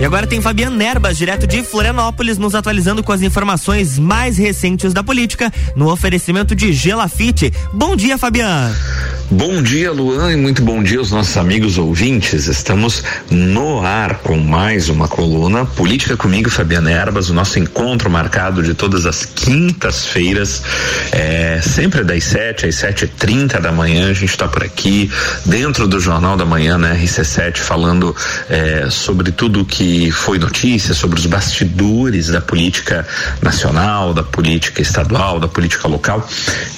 E agora tem Fabiano Nerbas, direto de Florianópolis, nos atualizando com as informações mais recentes da política, no oferecimento de Gelafite. Bom dia, Fabiano. Bom dia, Luan, e muito bom dia aos nossos amigos ouvintes. Estamos no ar com mais uma coluna Política comigo, Fabiana Erbas, o nosso encontro marcado de todas as quintas-feiras, é, sempre das 7 às 7h30 da manhã. A gente está por aqui, dentro do Jornal da Manhã, né, RC7, falando é, sobre tudo que foi notícia, sobre os bastidores da política nacional, da política estadual, da política local.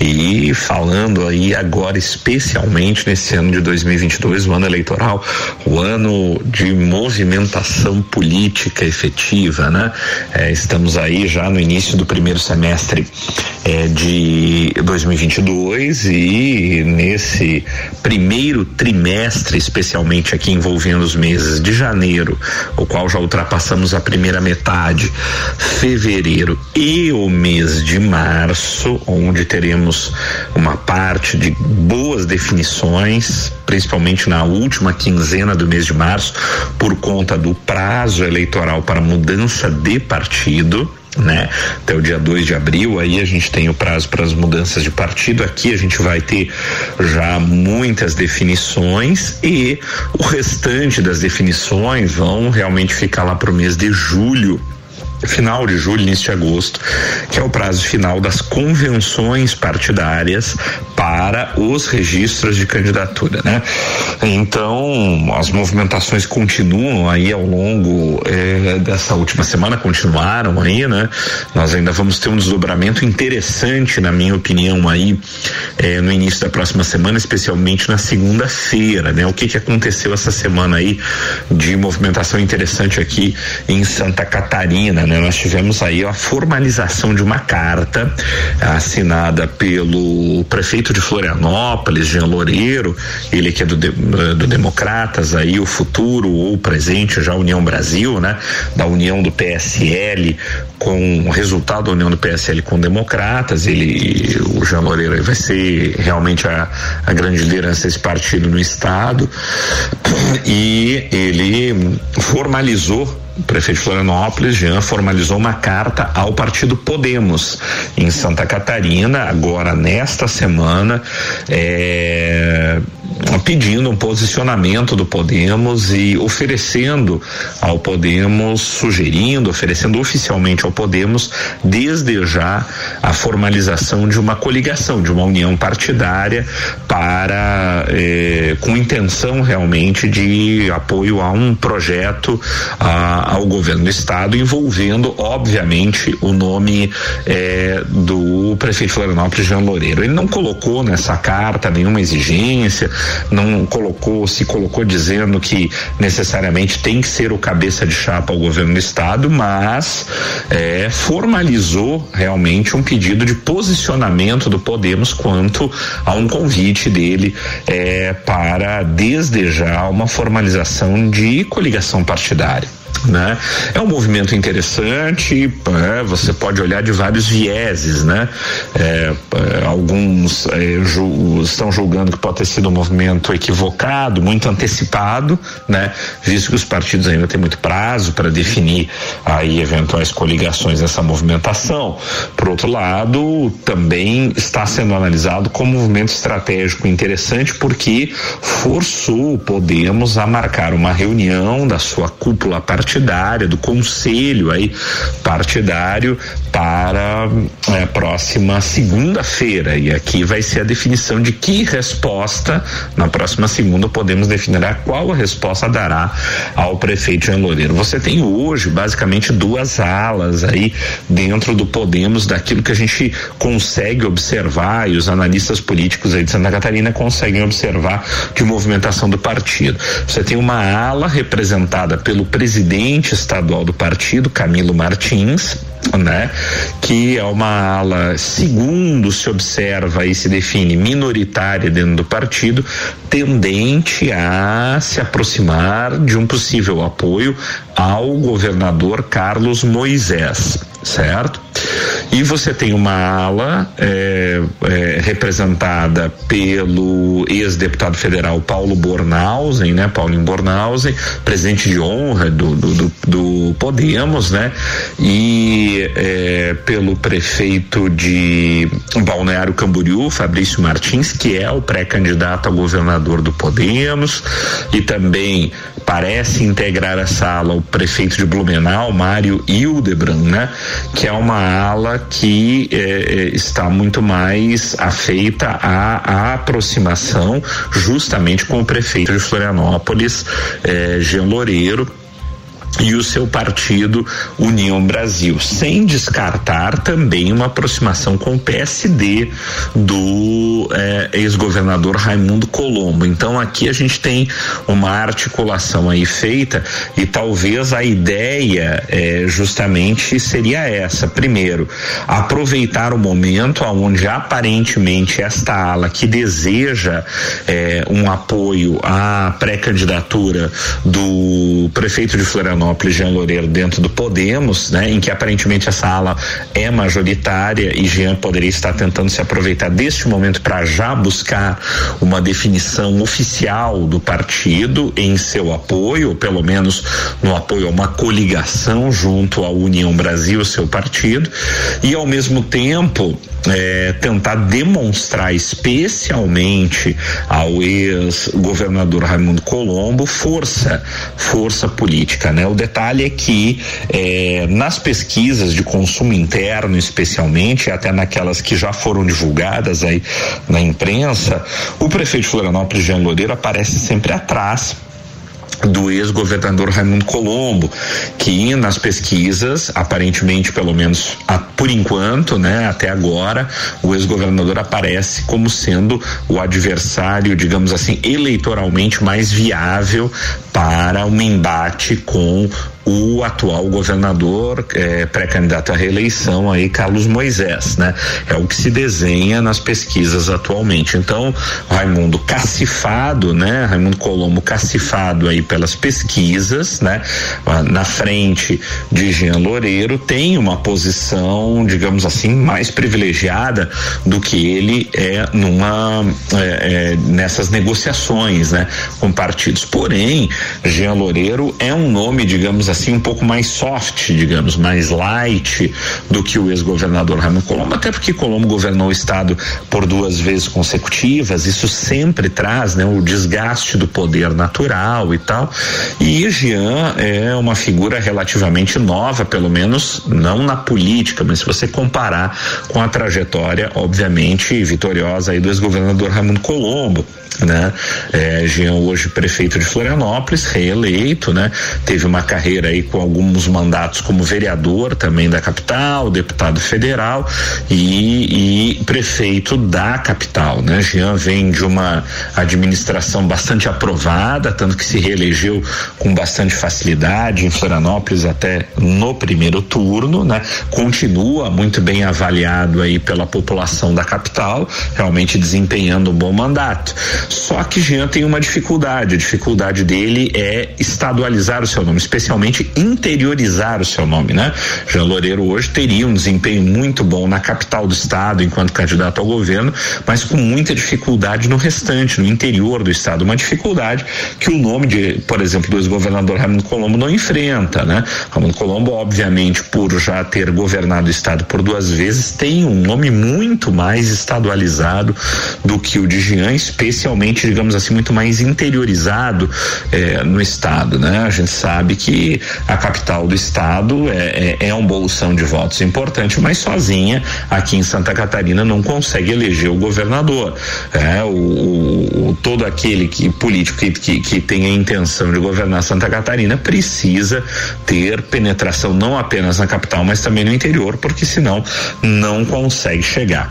E falando aí agora especialmente especialmente nesse ano de 2022, o ano eleitoral, o ano de movimentação política efetiva, né? É, estamos aí já no início do primeiro semestre é, de 2022 e nesse primeiro trimestre, especialmente aqui envolvendo os meses de janeiro, o qual já ultrapassamos a primeira metade, fevereiro e o mês de março, onde teremos uma parte de boas definições, principalmente na última quinzena do mês de março, por conta do prazo eleitoral para mudança de partido né? Até o dia 2 de abril, aí a gente tem o prazo para as mudanças de partido. Aqui a gente vai ter já muitas definições e o restante das definições vão realmente ficar lá para o mês de julho final de julho, início de agosto, que é o prazo final das convenções partidárias para os registros de candidatura, né? Então, as movimentações continuam aí ao longo eh, dessa última semana, continuaram aí, né? Nós ainda vamos ter um desdobramento interessante, na minha opinião, aí eh, no início da próxima semana, especialmente na segunda-feira, né? O que que aconteceu essa semana aí de movimentação interessante aqui em Santa Catarina, né? Nós tivemos aí a formalização de uma carta assinada pelo prefeito de Florianópolis, Jean Loureiro, ele que é do, do Democratas, aí o futuro ou o presente já União Brasil, né? Da união do PSL com o resultado da união do PSL com Democratas, ele, o Jean Loureiro vai ser realmente a, a grande liderança desse partido no estado e ele formalizou o prefeito Florianópolis, Jean, formalizou uma carta ao partido Podemos em Santa Catarina, agora nesta semana, é, pedindo um posicionamento do Podemos e oferecendo ao Podemos, sugerindo, oferecendo oficialmente ao Podemos, desde já, a formalização de uma coligação, de uma união partidária para, eh, com intenção realmente de apoio a um projeto a, ao governo do estado, envolvendo, obviamente, o nome eh, do prefeito Florianópolis, Jean Loureiro. Ele não colocou nessa carta nenhuma exigência, não colocou, se colocou dizendo que necessariamente tem que ser o cabeça de chapa ao governo do estado, mas é, formalizou realmente um pedido de posicionamento do Podemos quanto a um convite dele é, para desde já uma formalização de coligação partidária né? É um movimento interessante, é, você pode olhar de vários vieses, né? É, é alguns é, ju estão julgando que pode ter sido um movimento equivocado, muito antecipado, né? Visto que os partidos ainda têm muito prazo para definir aí eventuais coligações nessa movimentação. Por outro lado, também está sendo analisado como um movimento estratégico interessante porque forçou o Podemos a marcar uma reunião da sua cúpula partidária partidária, do conselho aí partidário para é, a próxima segunda-feira. E aqui vai ser a definição de que resposta na próxima segunda podemos definir qual a resposta dará ao prefeito Jean Loureiro. Você tem hoje basicamente duas alas aí dentro do Podemos daquilo que a gente consegue observar e os analistas políticos aí de Santa Catarina conseguem observar de movimentação do partido. Você tem uma ala representada pelo presidente presidente estadual do partido, Camilo Martins, né? Que é uma ala, segundo se observa e se define, minoritária dentro do partido, tendente a se aproximar de um possível apoio ao governador Carlos Moisés. Certo? E você tem uma ala é, é, representada pelo ex-deputado federal Paulo Bornhausen, né? Paulinho Bornhausen, presidente de honra do, do, do, Podemos, né? E é, pelo prefeito de Balneário Camboriú, Fabrício Martins, que é o pré-candidato a governador do Podemos, e também parece integrar a sala o prefeito de Blumenau, Mário Hildebrand, né? Que é uma ala que eh, está muito mais afeita à, à, aproximação justamente com o prefeito de Florianópolis, eh, Jean Loureiro, e o seu partido União Brasil, sem descartar também uma aproximação com o PSD do eh, ex-governador Raimundo Colombo. Então aqui a gente tem uma articulação aí feita e talvez a ideia eh, justamente seria essa: primeiro, aproveitar o momento onde aparentemente esta ala que deseja eh, um apoio à pré-candidatura do prefeito de Florianópolis Florianópolis, Jean Loureiro dentro do Podemos, né, em que aparentemente essa ala é majoritária e Jean poderia estar tentando se aproveitar deste momento para já buscar uma definição oficial do partido em seu apoio, ou pelo menos no apoio a uma coligação junto à União Brasil, seu partido, e ao mesmo tempo é, tentar demonstrar especialmente ao ex-governador Raimundo Colombo força, força política, né? O detalhe é que é, nas pesquisas de consumo interno, especialmente, até naquelas que já foram divulgadas aí na imprensa, o prefeito Florianópolis, Jean Loureiro, aparece sempre atrás do ex-governador Raimundo Colombo, que nas pesquisas, aparentemente, pelo menos a, por enquanto, né, até agora, o ex-governador aparece como sendo o adversário, digamos assim, eleitoralmente mais viável para um embate com o atual governador é, pré-candidato à reeleição aí Carlos Moisés, né? É o que se desenha nas pesquisas atualmente. Então, Raimundo cacifado, né? Raimundo Colombo cacifado aí pelas pesquisas, né? Ah, na frente de Jean Loureiro tem uma posição, digamos assim, mais privilegiada do que ele é numa é, é, nessas negociações, né? Com partidos. Porém, Jean Loureiro é um nome, digamos assim, um pouco mais soft, digamos, mais light do que o ex-governador Raimundo Colombo, até porque Colombo governou o estado por duas vezes consecutivas, isso sempre traz, né, o desgaste do poder natural e tal. E Jean é uma figura relativamente nova, pelo menos não na política, mas se você comparar com a trajetória, obviamente, vitoriosa aí do ex-governador Raimundo Colombo né? É, Jean hoje prefeito de Florianópolis, reeleito, né? Teve uma carreira aí com alguns mandatos como vereador também da capital, deputado federal e, e prefeito da capital, né? Jean vem de uma administração bastante aprovada, tanto que se reelegeu com bastante facilidade em Florianópolis até no primeiro turno, né? Continua muito bem avaliado aí pela população da capital, realmente desempenhando um bom mandato. Só que Jean tem uma dificuldade. A dificuldade dele é estadualizar o seu nome, especialmente interiorizar o seu nome, né? Jean Loureiro hoje teria um desempenho muito bom na capital do estado enquanto candidato ao governo, mas com muita dificuldade no restante, no interior do estado. Uma dificuldade que o nome de, por exemplo, do ex-governador Raimundo Colombo não enfrenta, né? Raimundo Colombo, obviamente, por já ter governado o estado por duas vezes, tem um nome muito mais estadualizado do que o de Jean, especialmente digamos assim, muito mais interiorizado eh, no estado, né? A gente sabe que a capital do estado é, é, é, um bolsão de votos importante, mas sozinha aqui em Santa Catarina não consegue eleger o governador. É, o, o todo aquele que político que, que, que tem a intenção de governar Santa Catarina precisa ter penetração não apenas na capital, mas também no interior, porque senão não consegue chegar.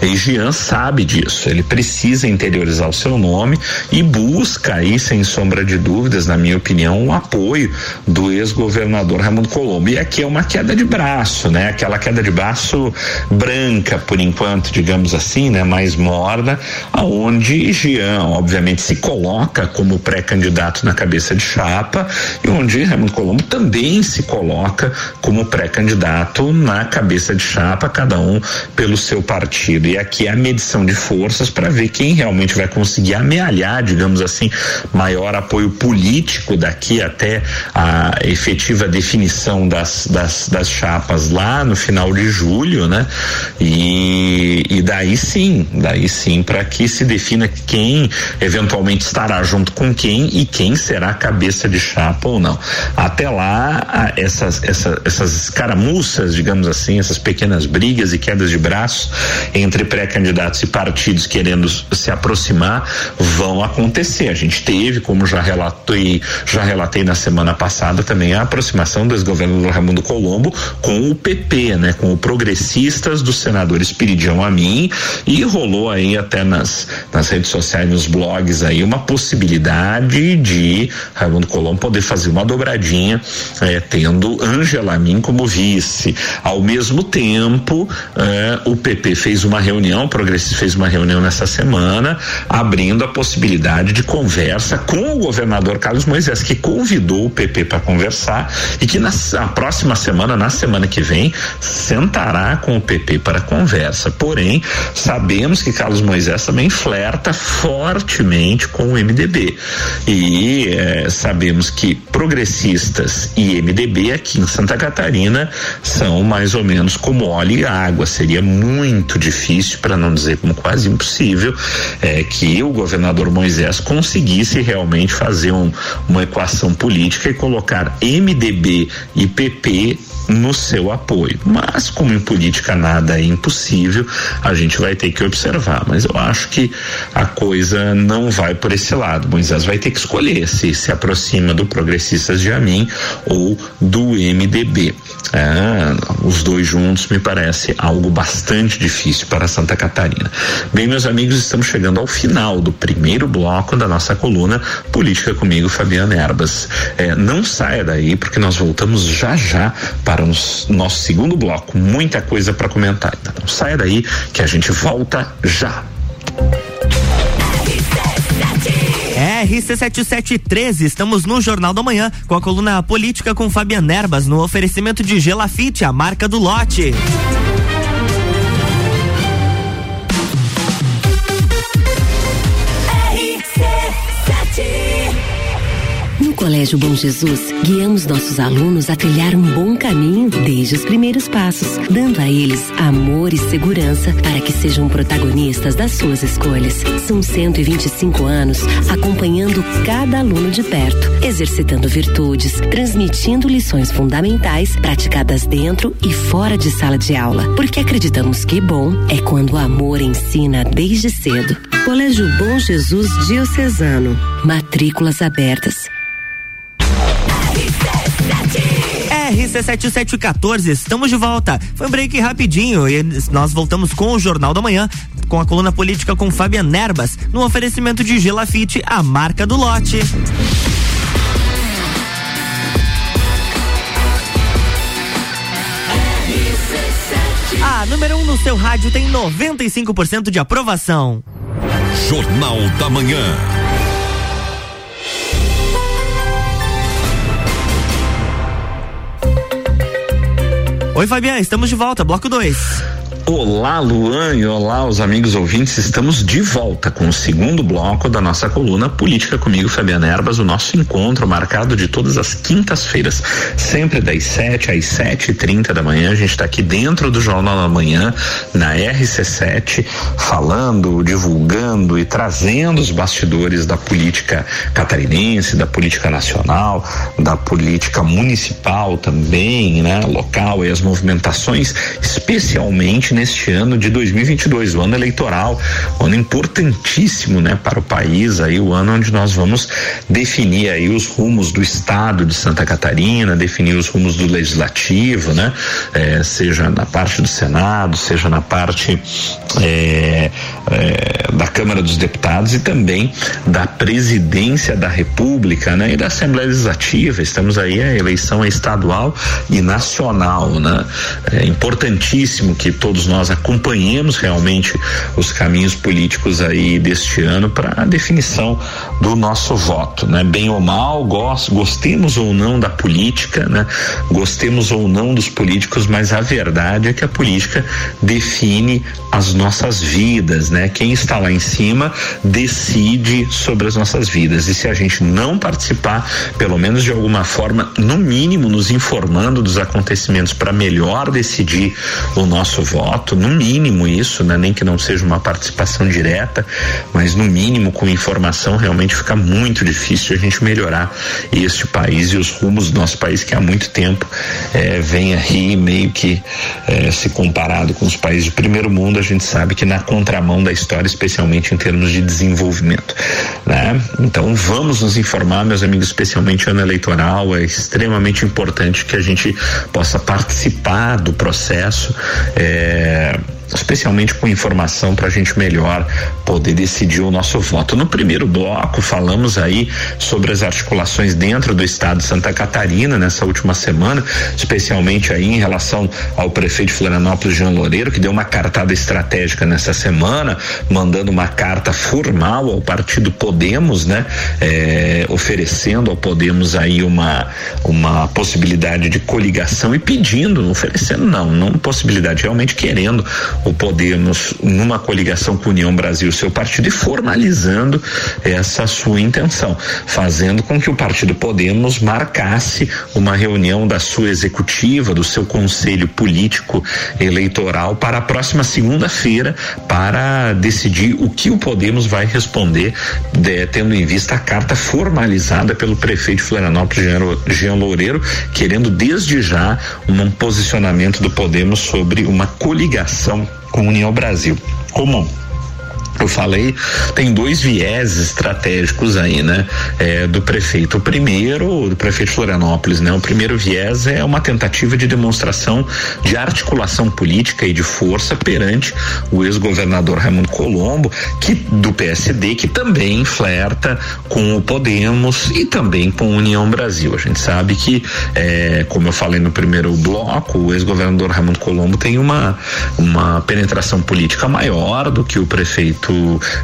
E Jean sabe disso, ele precisa interiorizar o seu nome e busca aí, sem sombra de dúvidas, na minha opinião, o apoio do ex-governador Raimundo Colombo. E aqui é uma queda de braço, né? Aquela queda de braço branca, por enquanto, digamos assim, né? Mais morna, aonde Jean, obviamente, se coloca como pré-candidato na cabeça de chapa e onde Raimundo Colombo também se coloca como pré-candidato na cabeça de chapa, cada um pelo seu partido. E aqui é a medição de forças para ver quem realmente vai conseguir amealhar, digamos assim, maior apoio político daqui até a efetiva definição das, das, das chapas lá no final de julho, né? E, e daí sim, daí sim, para que se defina quem eventualmente estará junto com quem e quem será cabeça de chapa ou não. Até lá, essas, essas, essas escaramuças, digamos assim, essas pequenas brigas e quedas de braço entre pré-candidatos e partidos querendo se aproximar vão acontecer. A gente teve, como já relatei, já relatei na semana passada também a aproximação do ex-governador Raimundo Colombo com o PP, né, com o progressistas do senador Espiridião Amin e rolou aí até nas nas redes sociais, nos blogs aí uma possibilidade de Raimundo Colombo poder fazer uma dobradinha eh, tendo Angela Amin como vice. Ao mesmo tempo, eh, o PP fez uma reunião, o Progressista fez uma reunião nessa semana, abrindo a possibilidade de conversa com o governador Carlos Moisés, que convidou o PP para conversar e que na, próxima semana, na semana que vem, sentará com o PP para conversa. Porém, sabemos que Carlos Moisés também flerta fortemente com o MDB. E eh, sabemos que progressistas e MDB aqui em Santa Catarina são mais ou menos como óleo e água. Seria muito difícil, para não dizer como quase impossível, eh, que o governador Moisés conseguisse realmente fazer um, uma equação política e colocar MDB e PP no seu apoio. Mas, como em política nada é impossível, a gente vai ter que observar. Mas eu acho que a coisa não vai por esse lado. Moisés vai ter que escolher se se aproxima do Progressistas de Amin ou do MDB. É, os dois juntos me parece algo bastante difícil para Santa Catarina. Bem, meus amigos, estamos chegando ao final do primeiro bloco da nossa coluna Política comigo, Fabiana Erbas. É, não saia daí, porque nós voltamos já já para o nosso segundo bloco. Muita coisa para comentar. Então, não saia daí que a gente volta já. RC7713, estamos no Jornal da Manhã com a coluna Política com Fabiana Erbas no oferecimento de Gelafite, a marca do lote. Colégio Bom Jesus, guiamos nossos alunos a trilhar um bom caminho desde os primeiros passos, dando a eles amor e segurança para que sejam protagonistas das suas escolhas. São 125 anos acompanhando cada aluno de perto, exercitando virtudes, transmitindo lições fundamentais praticadas dentro e fora de sala de aula. Porque acreditamos que bom é quando o amor ensina desde cedo. Colégio Bom Jesus Diocesano. Matrículas abertas. RC7714, estamos de volta. Foi um break rapidinho e nós voltamos com o Jornal da Manhã, com a coluna política com Fabian Nerbas, no oferecimento de Gelafite, a marca do lote. A número 1 um no seu rádio tem 95% de aprovação. Jornal da Manhã. Oi, Fabiana, estamos de volta, bloco 2. Olá, Luan, e olá, os amigos ouvintes. Estamos de volta com o segundo bloco da nossa coluna Política comigo, Fabiana Erbas, o nosso encontro marcado de todas as quintas-feiras, sempre das 7 às 7 e 30 da manhã. A gente está aqui dentro do Jornal da Manhã, na RC7, falando, divulgando e trazendo os bastidores da política catarinense, da política nacional, da política municipal também, né, local e as movimentações, especialmente neste ano de 2022, o ano eleitoral, ano importantíssimo, né, para o país, aí o ano onde nós vamos definir aí os rumos do estado de Santa Catarina, definir os rumos do legislativo, né, é, seja na parte do Senado, seja na parte é, é, da Câmara dos Deputados e também da Presidência da República, né, e da Assembleia Legislativa. Estamos aí a eleição estadual e nacional, né? É importantíssimo que todos nós acompanhemos realmente os caminhos políticos aí deste ano para a definição do nosso voto, né? Bem ou mal, gost, gostemos ou não da política, né? Gostemos ou não dos políticos, mas a verdade é que a política define as nossas vidas, né? Quem está lá em cima decide sobre as nossas vidas. E se a gente não participar, pelo menos de alguma forma, no mínimo nos informando dos acontecimentos para melhor decidir o nosso voto, no mínimo isso, né? Nem que não seja uma participação direta, mas no mínimo com informação realmente fica muito difícil a gente melhorar este país e os rumos do nosso país que há muito tempo eh, vem aí meio que eh, se comparado com os países de primeiro mundo, a gente sabe que na contramão da história, especialmente em termos de desenvolvimento, né? Então vamos nos informar, meus amigos, especialmente ano eleitoral, é extremamente importante que a gente possa participar do processo. É, Yeah. Especialmente com informação para a gente melhor poder decidir o nosso voto. No primeiro bloco, falamos aí sobre as articulações dentro do estado de Santa Catarina nessa última semana, especialmente aí em relação ao prefeito de Florianópolis, Jean Loureiro, que deu uma cartada estratégica nessa semana, mandando uma carta formal ao partido Podemos, né? É, oferecendo ao Podemos aí uma, uma possibilidade de coligação e pedindo, oferecendo não, não possibilidade, realmente querendo o Podemos numa coligação com União Brasil, seu partido, e formalizando essa sua intenção, fazendo com que o partido Podemos marcasse uma reunião da sua executiva, do seu conselho político eleitoral para a próxima segunda-feira para decidir o que o Podemos vai responder, de, tendo em vista a carta formalizada pelo prefeito Florianópolis, Jean Loureiro, querendo desde já um posicionamento do Podemos sobre uma coligação com União Brasil. Eu falei, tem dois viés estratégicos aí, né? É, do prefeito. O primeiro, do prefeito Florianópolis, né? O primeiro viés é uma tentativa de demonstração de articulação política e de força perante o ex-governador Raimundo Colombo, que do PSD, que também flerta com o Podemos e também com a União Brasil. A gente sabe que, é, como eu falei no primeiro bloco, o ex-governador Raimundo Colombo tem uma, uma penetração política maior do que o prefeito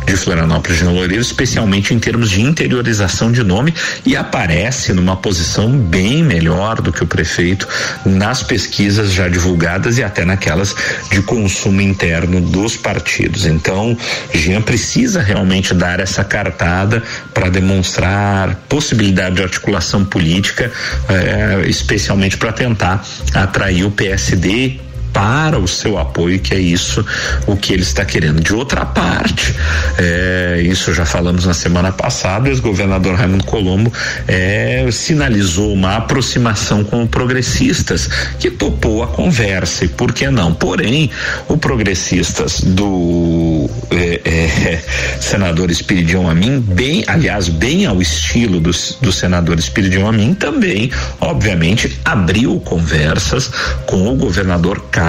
de Florianópolis, Jean Loureiro, especialmente em termos de interiorização de nome e aparece numa posição bem melhor do que o prefeito nas pesquisas já divulgadas e até naquelas de consumo interno dos partidos. Então, Jean precisa realmente dar essa cartada para demonstrar possibilidade de articulação política, eh, especialmente para tentar atrair o PSD para o seu apoio, que é isso o que ele está querendo. De outra parte, é, isso já falamos na semana passada, o ex-governador Raimundo Colombo é, sinalizou uma aproximação com progressistas, que topou a conversa, e por que não? Porém, o progressistas do é, é, senador Espiridion Amin, bem, aliás, bem ao estilo do, do senador Espiridion Amin, também, obviamente, abriu conversas com o governador Carlos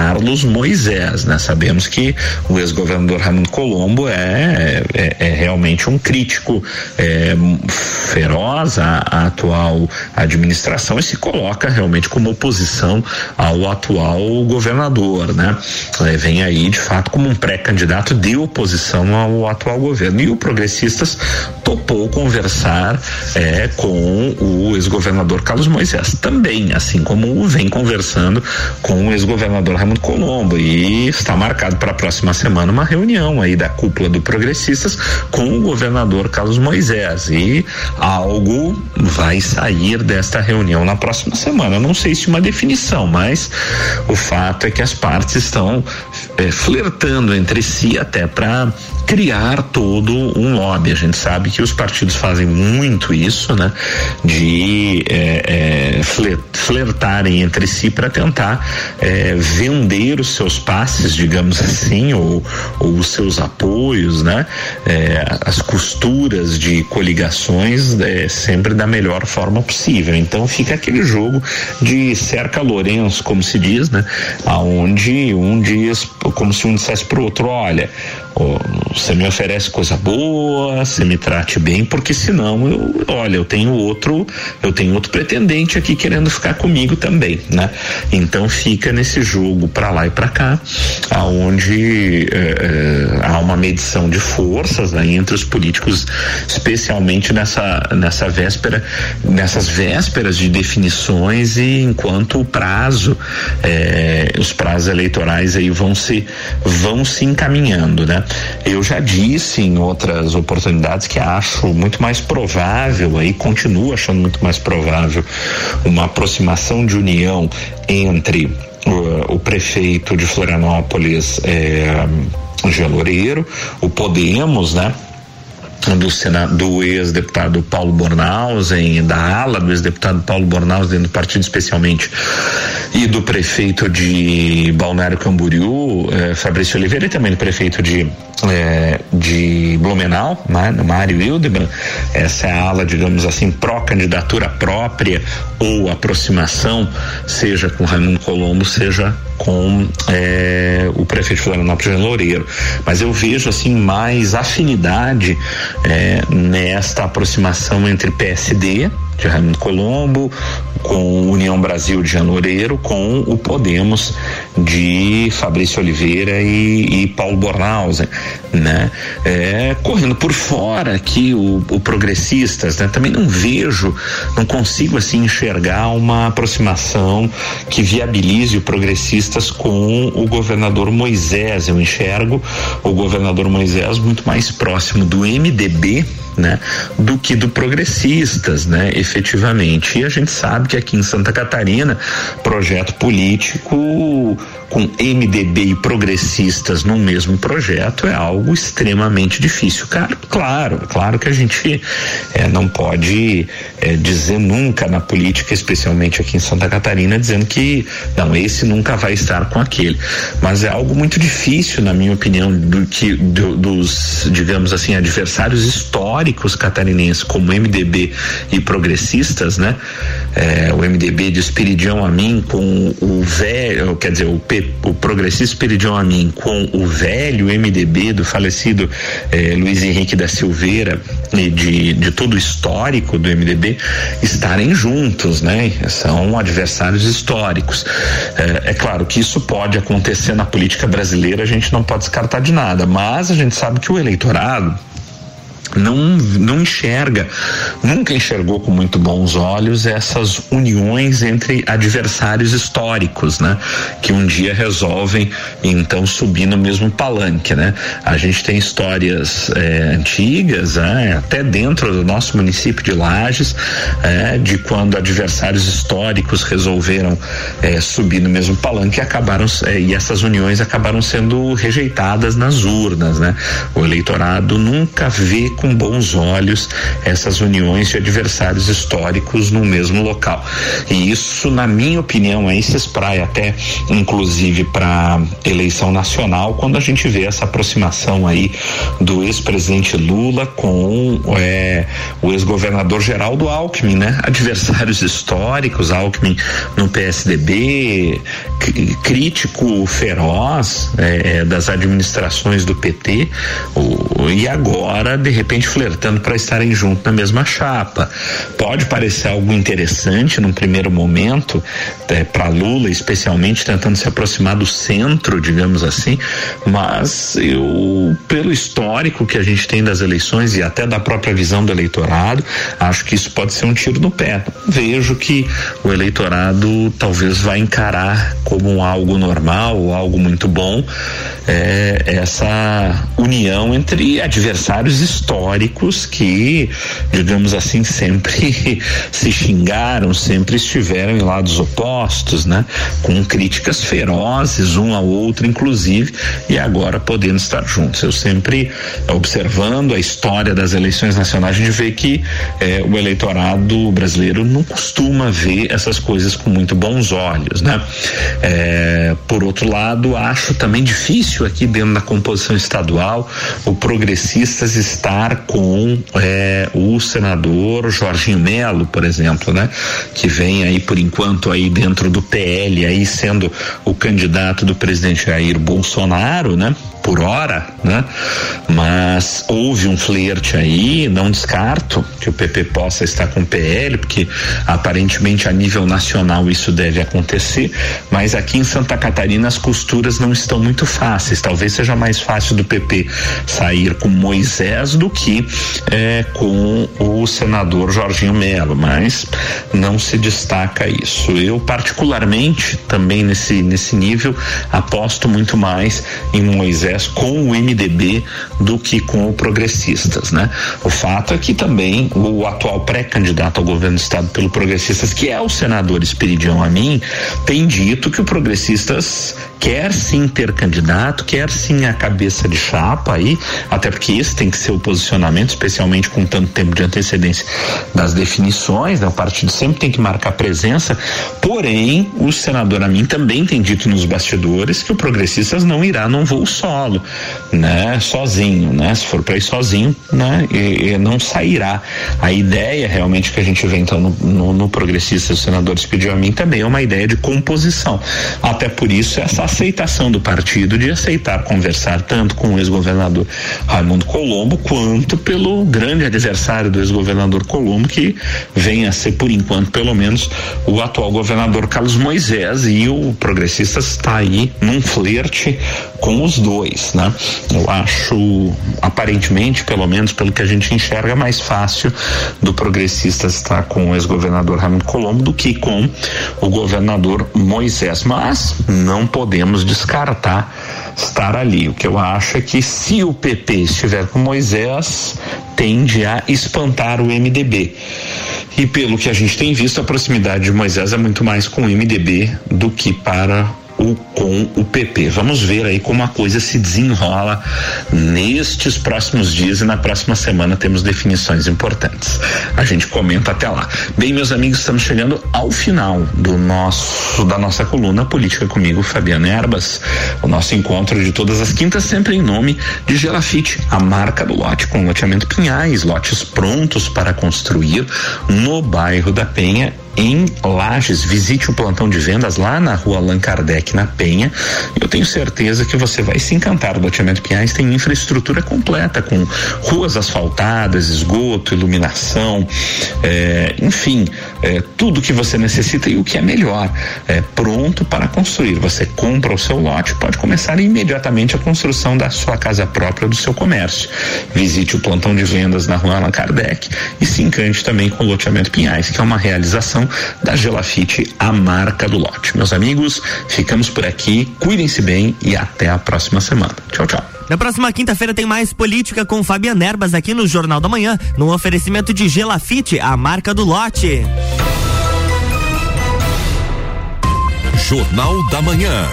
Moisés, né? Sabemos que o ex-governador Raimundo Colombo é, é, é, realmente um crítico é, feroz à, à, atual administração e se coloca realmente como oposição ao atual governador, né? É, vem aí de fato como um pré-candidato de oposição ao atual governo e o Progressistas topou conversar é, com o ex-governador Carlos Moisés também, assim como vem conversando com o ex-governador Raimundo Colombo e está marcado para a próxima semana uma reunião aí da cúpula do Progressistas com o governador Carlos Moisés e algo vai sair desta reunião na próxima semana. Não sei se uma definição, mas o fato é que as partes estão é, flertando entre si até para criar todo um lobby. A gente sabe que os partidos fazem muito isso, né? De é, é, flertarem entre si para tentar é, os seus passes, digamos assim, ou, ou os seus apoios, né? É, as costuras de coligações é, sempre da melhor forma possível. Então fica aquele jogo de cerca Lourenço, como se diz, né? Aonde um diz, como se um dissesse pro outro, olha, você me oferece coisa boa, você me trate bem, porque senão eu, olha, eu tenho outro, eu tenho outro pretendente aqui querendo ficar comigo também, né? Então fica nesse jogo para lá e para cá, aonde é, é, há uma medição de forças né, entre os políticos, especialmente nessa nessa véspera, nessas vésperas de definições e enquanto o prazo, é, os prazos eleitorais aí vão se vão se encaminhando, né? Eu já disse em outras oportunidades que acho muito mais provável, aí continuo achando muito mais provável, uma aproximação de união entre o, o prefeito de Florianópolis, é, Geloreiro, o Podemos, né? Do, Senado, do ex-deputado Paulo Bornhausen, da ala do ex-deputado Paulo Bornhausen do partido especialmente, e do prefeito de Balneário Camboriú, eh, Fabrício Oliveira, e também do prefeito de, eh, de Blumenau, né, Mário Hildebrand. Essa é a ala, digamos assim, pró-candidatura própria ou aproximação, seja com Raimundo Colombo, seja com é, o prefeito de Florianópolis Loureiro. Mas eu vejo assim mais afinidade é, nesta aproximação entre PSD de Raimundo Colombo, com União Brasil de Jean Loureiro, com o Podemos de Fabrício Oliveira e, e Paulo Bornhausen, né? É, correndo por fora aqui o, o Progressistas, né? Também não vejo, não consigo assim enxergar uma aproximação que viabilize o Progressistas com o governador Moisés. Eu enxergo o governador Moisés muito mais próximo do MDB né, do que do progressistas, né, efetivamente. E a gente sabe aqui em Santa Catarina, projeto político com MDB e progressistas no mesmo projeto é algo extremamente difícil. Claro, claro, claro que a gente é, não pode é, dizer nunca na política, especialmente aqui em Santa Catarina, dizendo que não, esse nunca vai estar com aquele. Mas é algo muito difícil, na minha opinião, do que do, dos, digamos assim, adversários históricos catarinenses, como MDB e progressistas, né? É, o MDB de Espiridião a mim com o velho, quer dizer, o O progressista Amin com o velho MDB do falecido eh, Luiz Henrique da Silveira e de, de todo o histórico do MDB estarem juntos, né? São adversários históricos. É, é claro que isso pode acontecer na política brasileira, a gente não pode descartar de nada, mas a gente sabe que o eleitorado não, não enxerga, nunca enxergou com muito bons olhos essas uniões entre adversários históricos, né? Que um dia resolvem então subir no mesmo palanque, né? A gente tem histórias é, antigas, é, até dentro do nosso município de Lages, é, de quando adversários históricos resolveram é, subir no mesmo palanque e acabaram é, e essas uniões acabaram sendo rejeitadas nas urnas, né? O eleitorado nunca vê com bons olhos essas uniões de adversários históricos no mesmo local. E isso, na minha opinião, aí se espraia até, inclusive, para eleição nacional, quando a gente vê essa aproximação aí do ex-presidente Lula com é, o ex-governador Geraldo Alckmin, né? Adversários históricos, Alckmin no PSDB, crítico feroz é, das administrações do PT, o, e agora, de repente, repente flertando para estarem juntos na mesma chapa. Pode parecer algo interessante num primeiro momento, é, para Lula, especialmente tentando se aproximar do centro, digamos assim, mas eu, pelo histórico que a gente tem das eleições e até da própria visão do eleitorado, acho que isso pode ser um tiro no pé. Vejo que o eleitorado talvez vai encarar como algo normal algo muito bom é, essa união entre adversários históricos históricos que, digamos assim, sempre se xingaram, sempre estiveram em lados opostos, né? Com críticas ferozes um ao outro, inclusive, e agora podendo estar juntos. Eu sempre observando a história das eleições nacionais, a gente vê que eh, o eleitorado brasileiro não costuma ver essas coisas com muito bons olhos, né? Eh, por outro lado, acho também difícil aqui dentro da composição estadual o progressistas estar com eh, o senador Jorginho Melo, por exemplo, né? Que vem aí por enquanto aí dentro do PL aí sendo o candidato do presidente Jair Bolsonaro, né? Por hora, né? Mas houve um flerte aí, não descarto que o PP possa estar com o PL, porque aparentemente a nível nacional isso deve acontecer, mas aqui em Santa Catarina as costuras não estão muito fáceis. Talvez seja mais fácil do PP sair com Moisés do que eh, com o senador Jorginho Melo, mas não se destaca isso. Eu particularmente também nesse nesse nível aposto muito mais em Moisés com o MDB do que com o Progressistas, né? O fato é que também o atual pré-candidato ao governo do estado pelo Progressistas, que é o senador Esperidião Amin, tem dito que o Progressistas quer sim ter candidato, quer sim a cabeça de chapa aí, até porque esse tem que ser o posicionamento, especialmente com tanto tempo de antecedência das definições, né? O partido sempre tem que marcar presença, porém, o senador Amin também tem dito nos bastidores que o Progressistas não irá num voo né? Sozinho, né? Se for para ir sozinho, né? E, e, não sairá. A ideia realmente que a gente vê então no, no, no Progressistas, os senadores pediu a mim também é uma ideia de composição. Até por isso essa aceitação do partido de aceitar conversar tanto com o ex-governador Raimundo Colombo quanto pelo grande adversário do ex-governador Colombo que vem a ser por enquanto pelo menos o atual governador Carlos Moisés e o progressista está aí num flerte com os dois, né? Eu acho aparentemente, pelo menos pelo que a gente enxerga, mais fácil do progressista estar com o ex-governador Raimundo Colombo do que com o governador Moisés, mas não podemos descartar estar ali. O que eu acho é que se o PP estiver com Moisés, tende a espantar o MDB. E pelo que a gente tem visto, a proximidade de Moisés é muito mais com o MDB do que para o, com o PP. Vamos ver aí como a coisa se desenrola nestes próximos dias e na próxima semana temos definições importantes. A gente comenta até lá. Bem, meus amigos, estamos chegando ao final do nosso da nossa coluna Política comigo, Fabiana Erbas. O nosso encontro de todas as quintas sempre em nome de Gelafite, a marca do lote com loteamento Pinhais, lotes prontos para construir no bairro da Penha em Lages. Visite o plantão de vendas lá na rua Allan Kardec, na Penha. Eu tenho certeza que você vai se encantar. O loteamento Pinhais tem infraestrutura completa, com ruas asfaltadas, esgoto, iluminação, é, enfim, é, tudo que você necessita e o que é melhor. É pronto para construir. Você compra o seu lote, pode começar imediatamente a construção da sua casa própria, do seu comércio. Visite o plantão de vendas na rua Allan Kardec e se encante também com o loteamento Pinhais, que é uma realização da Gelafite, a marca do lote. Meus amigos, ficamos por aqui, cuidem-se bem e até a próxima semana. Tchau, tchau. Na próxima quinta-feira tem mais política com Fabiana Erbas aqui no Jornal da Manhã, no oferecimento de Gelafite, a marca do lote. Jornal da Manhã.